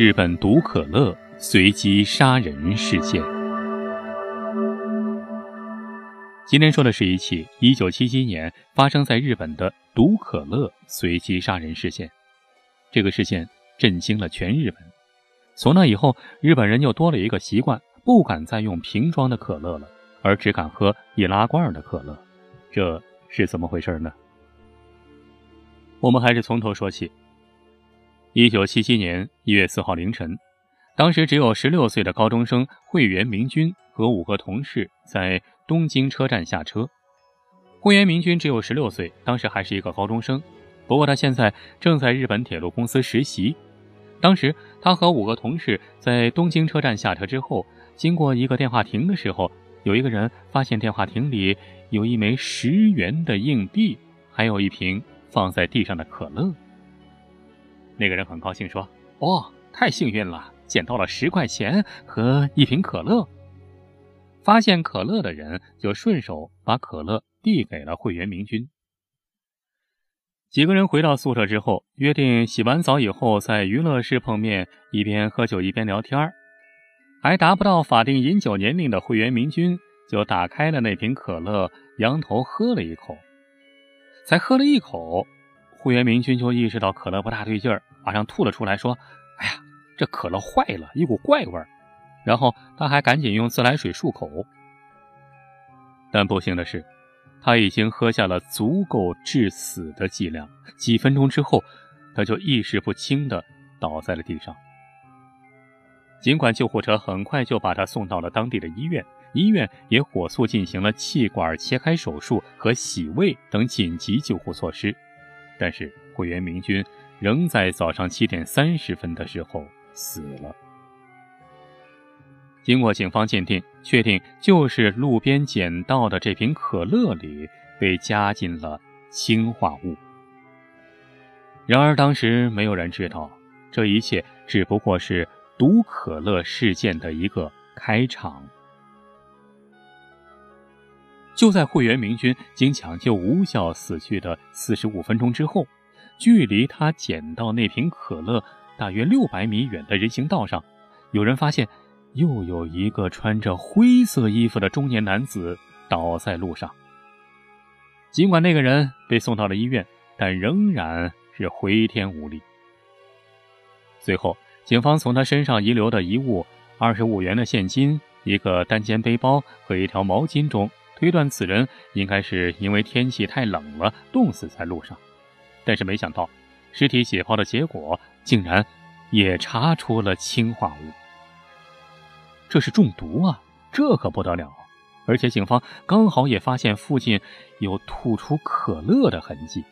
日本毒可乐随机杀人事件。今天说的是一起1977年发生在日本的毒可乐随机杀人事件。这个事件震惊了全日本。从那以后，日本人又多了一个习惯，不敢再用瓶装的可乐了，而只敢喝易拉罐的可乐。这是怎么回事呢？我们还是从头说起。一九七七年一月四号凌晨，当时只有十六岁的高中生会原明君和五个同事在东京车站下车。会原明君只有十六岁，当时还是一个高中生。不过他现在正在日本铁路公司实习。当时他和五个同事在东京车站下车之后，经过一个电话亭的时候，有一个人发现电话亭里有一枚十元的硬币，还有一瓶放在地上的可乐。那个人很高兴说：“哦，太幸运了，捡到了十块钱和一瓶可乐。”发现可乐的人就顺手把可乐递给了会员明君。几个人回到宿舍之后，约定洗完澡以后在娱乐室碰面，一边喝酒一边聊天还达不到法定饮酒年龄的会员明君就打开了那瓶可乐，仰头喝了一口。才喝了一口，胡元明君就意识到可乐不大对劲儿。马上吐了出来，说：“哎呀，这可乐坏了，一股怪味儿。”然后他还赶紧用自来水漱口。但不幸的是，他已经喝下了足够致死的剂量。几分钟之后，他就意识不清的倒在了地上。尽管救护车很快就把他送到了当地的医院，医院也火速进行了气管切开手术和洗胃等紧急救护措施，但是会员明君。仍在早上七点三十分的时候死了。经过警方鉴定，确定就是路边捡到的这瓶可乐里被加进了氰化物。然而，当时没有人知道，这一切只不过是毒可乐事件的一个开场。就在会员明君经抢救无效死去的四十五分钟之后。距离他捡到那瓶可乐大约六百米远的人行道上，有人发现又有一个穿着灰色衣服的中年男子倒在路上。尽管那个人被送到了医院，但仍然是回天无力。随后，警方从他身上遗留的遗物——二十五元的现金、一个单肩背包和一条毛巾中，推断此人应该是因为天气太冷了，冻死在路上。但是没想到，尸体解剖的结果竟然也查出了氰化物。这是中毒啊！这可不得了！而且警方刚好也发现附近有吐出可乐的痕迹。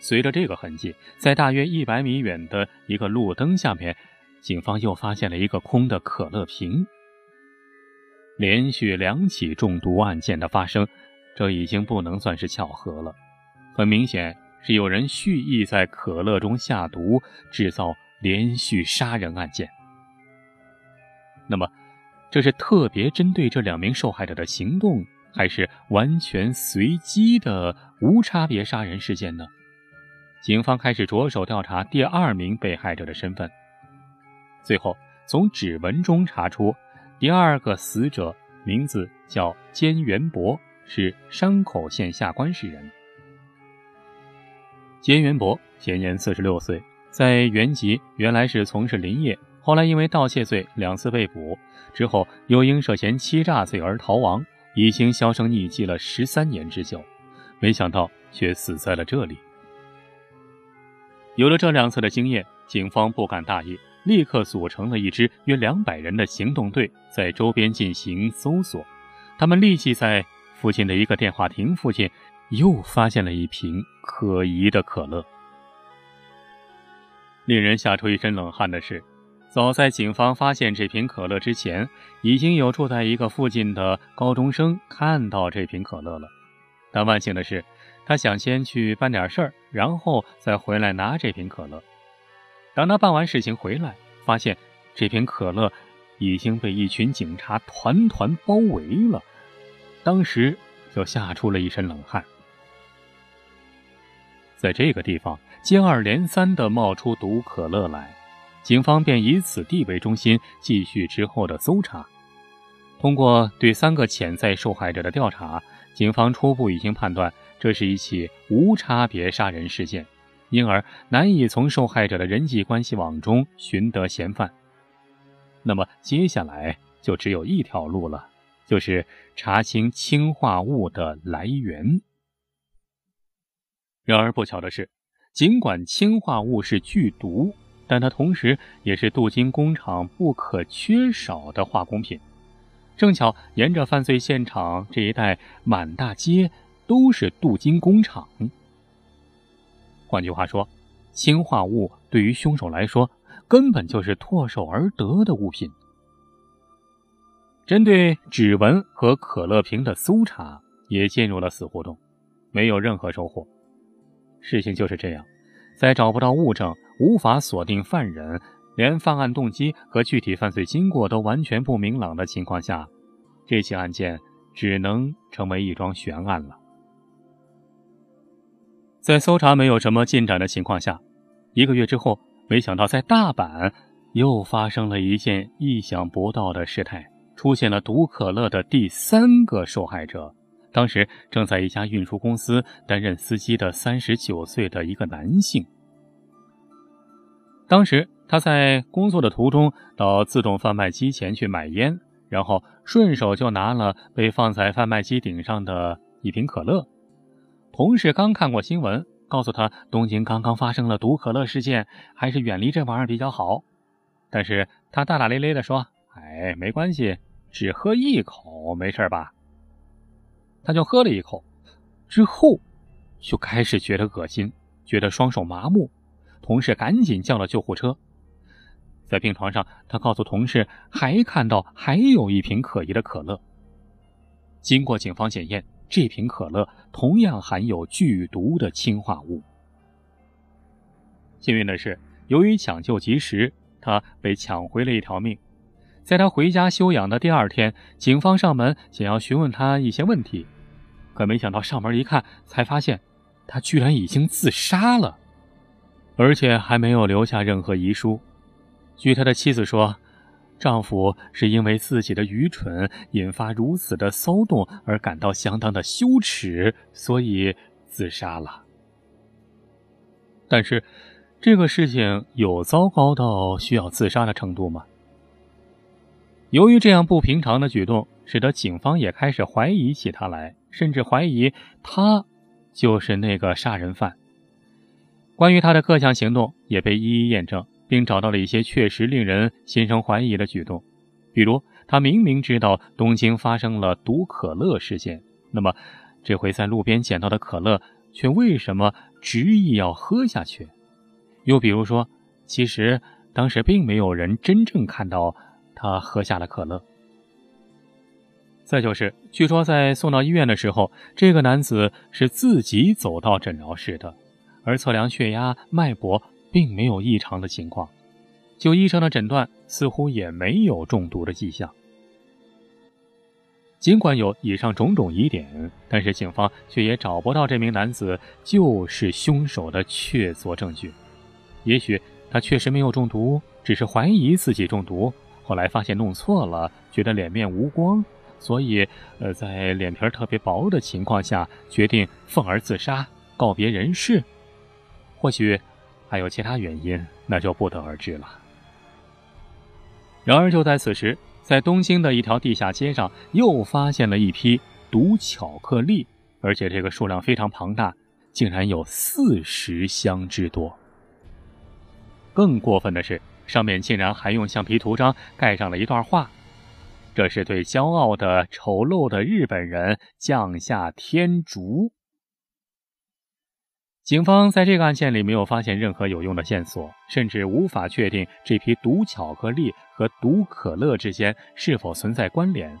随着这个痕迹，在大约一百米远的一个路灯下面，警方又发现了一个空的可乐瓶。连续两起中毒案件的发生，这已经不能算是巧合了。很明显是有人蓄意在可乐中下毒，制造连续杀人案件。那么，这是特别针对这两名受害者的行动，还是完全随机的无差别杀人事件呢？警方开始着手调查第二名被害者的身份。最后，从指纹中查出，第二个死者名字叫菅元博，是山口县下关市人。菅元博现年四十六岁，在原籍原来是从事林业，后来因为盗窃罪两次被捕，之后又因涉嫌欺诈罪而逃亡，已经销声匿迹了十三年之久，没想到却死在了这里。有了这两次的经验，警方不敢大意，立刻组成了一支约两百人的行动队，在周边进行搜索。他们立即在附近的一个电话亭附近。又发现了一瓶可疑的可乐。令人吓出一身冷汗的是，早在警方发现这瓶可乐之前，已经有住在一个附近的高中生看到这瓶可乐了。但万幸的是，他想先去办点事儿，然后再回来拿这瓶可乐。等他办完事情回来，发现这瓶可乐已经被一群警察团团包围了，当时就吓出了一身冷汗。在这个地方接二连三地冒出毒可乐来，警方便以此地为中心继续之后的搜查。通过对三个潜在受害者的调查，警方初步已经判断这是一起无差别杀人事件，因而难以从受害者的人际关系网中寻得嫌犯。那么接下来就只有一条路了，就是查清氰化物的来源。然而不巧的是，尽管氰化物是剧毒，但它同时也是镀金工厂不可缺少的化工品。正巧沿着犯罪现场这一带，满大街都是镀金工厂。换句话说，氰化物对于凶手来说，根本就是唾手而得的物品。针对指纹和可乐瓶的搜查也进入了死胡同，没有任何收获。事情就是这样，在找不到物证、无法锁定犯人。连犯案动机和具体犯罪经过都完全不明朗的情况下，这起案件只能成为一桩悬案了。在搜查没有什么进展的情况下，一个月之后，没想到在大阪又发生了一件意想不到的事态，出现了毒可乐的第三个受害者。当时正在一家运输公司担任司机的三十九岁的一个男性。当时他在工作的途中到自动贩卖机前去买烟，然后顺手就拿了被放在贩卖机顶上的一瓶可乐。同事刚看过新闻，告诉他东京刚刚发生了毒可乐事件，还是远离这玩意儿比较好。但是他大大咧咧地说：“哎，没关系，只喝一口，没事吧？”他就喝了一口，之后就开始觉得恶心，觉得双手麻木。同事赶紧叫了救护车，在病床上，他告诉同事还看到还有一瓶可疑的可乐。经过警方检验，这瓶可乐同样含有剧毒的氰化物。幸运的是，由于抢救及时，他被抢回了一条命。在他回家休养的第二天，警方上门想要询问他一些问题，可没想到上门一看，才发现他居然已经自杀了。而且还没有留下任何遗书。据他的妻子说，丈夫是因为自己的愚蠢引发如此的骚动而感到相当的羞耻，所以自杀了。但是，这个事情有糟糕到需要自杀的程度吗？由于这样不平常的举动，使得警方也开始怀疑起他来，甚至怀疑他就是那个杀人犯。关于他的各项行动也被一一验证，并找到了一些确实令人心生怀疑的举动，比如他明明知道东京发生了毒可乐事件，那么这回在路边捡到的可乐却为什么执意要喝下去？又比如说，其实当时并没有人真正看到他喝下了可乐。再就是，据说在送到医院的时候，这个男子是自己走到诊疗室的。而测量血压、脉搏，并没有异常的情况。就医生的诊断，似乎也没有中毒的迹象。尽管有以上种种疑点，但是警方却也找不到这名男子就是凶手的确凿证据。也许他确实没有中毒，只是怀疑自己中毒，后来发现弄错了，觉得脸面无光，所以呃，在脸皮特别薄的情况下，决定愤而自杀，告别人世。或许还有其他原因，那就不得而知了。然而，就在此时，在东京的一条地下街上，又发现了一批毒巧克力，而且这个数量非常庞大，竟然有四十箱之多。更过分的是，上面竟然还用橡皮图章盖上了一段话，这是对骄傲的丑陋的日本人降下天竺。警方在这个案件里没有发现任何有用的线索，甚至无法确定这批毒巧克力和毒可乐之间是否存在关联。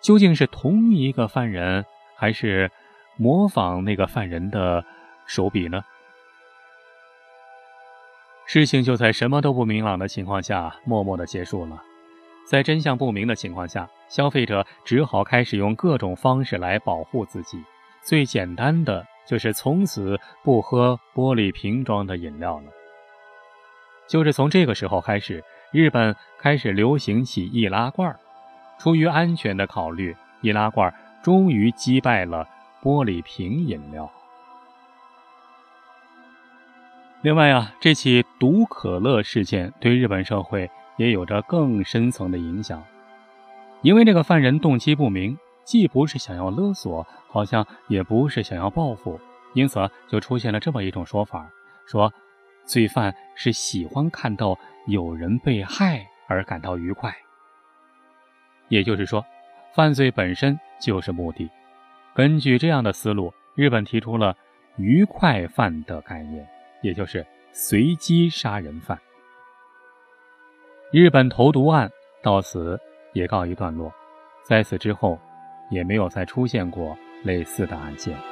究竟是同一个犯人，还是模仿那个犯人的手笔呢？事情就在什么都不明朗的情况下，默默的结束了。在真相不明的情况下，消费者只好开始用各种方式来保护自己。最简单的。就是从此不喝玻璃瓶装的饮料了。就是从这个时候开始，日本开始流行起易拉罐。出于安全的考虑，易拉罐终于击败了玻璃瓶饮料。另外啊，这起毒可乐事件对日本社会也有着更深层的影响，因为这个犯人动机不明，既不是想要勒索，好像也不是想要报复，因此就出现了这么一种说法：说罪犯是喜欢看到有人被害而感到愉快。也就是说，犯罪本身就是目的。根据这样的思路，日本提出了“愉快犯”的概念。也就是随机杀人犯。日本投毒案到此也告一段落，在此之后，也没有再出现过类似的案件。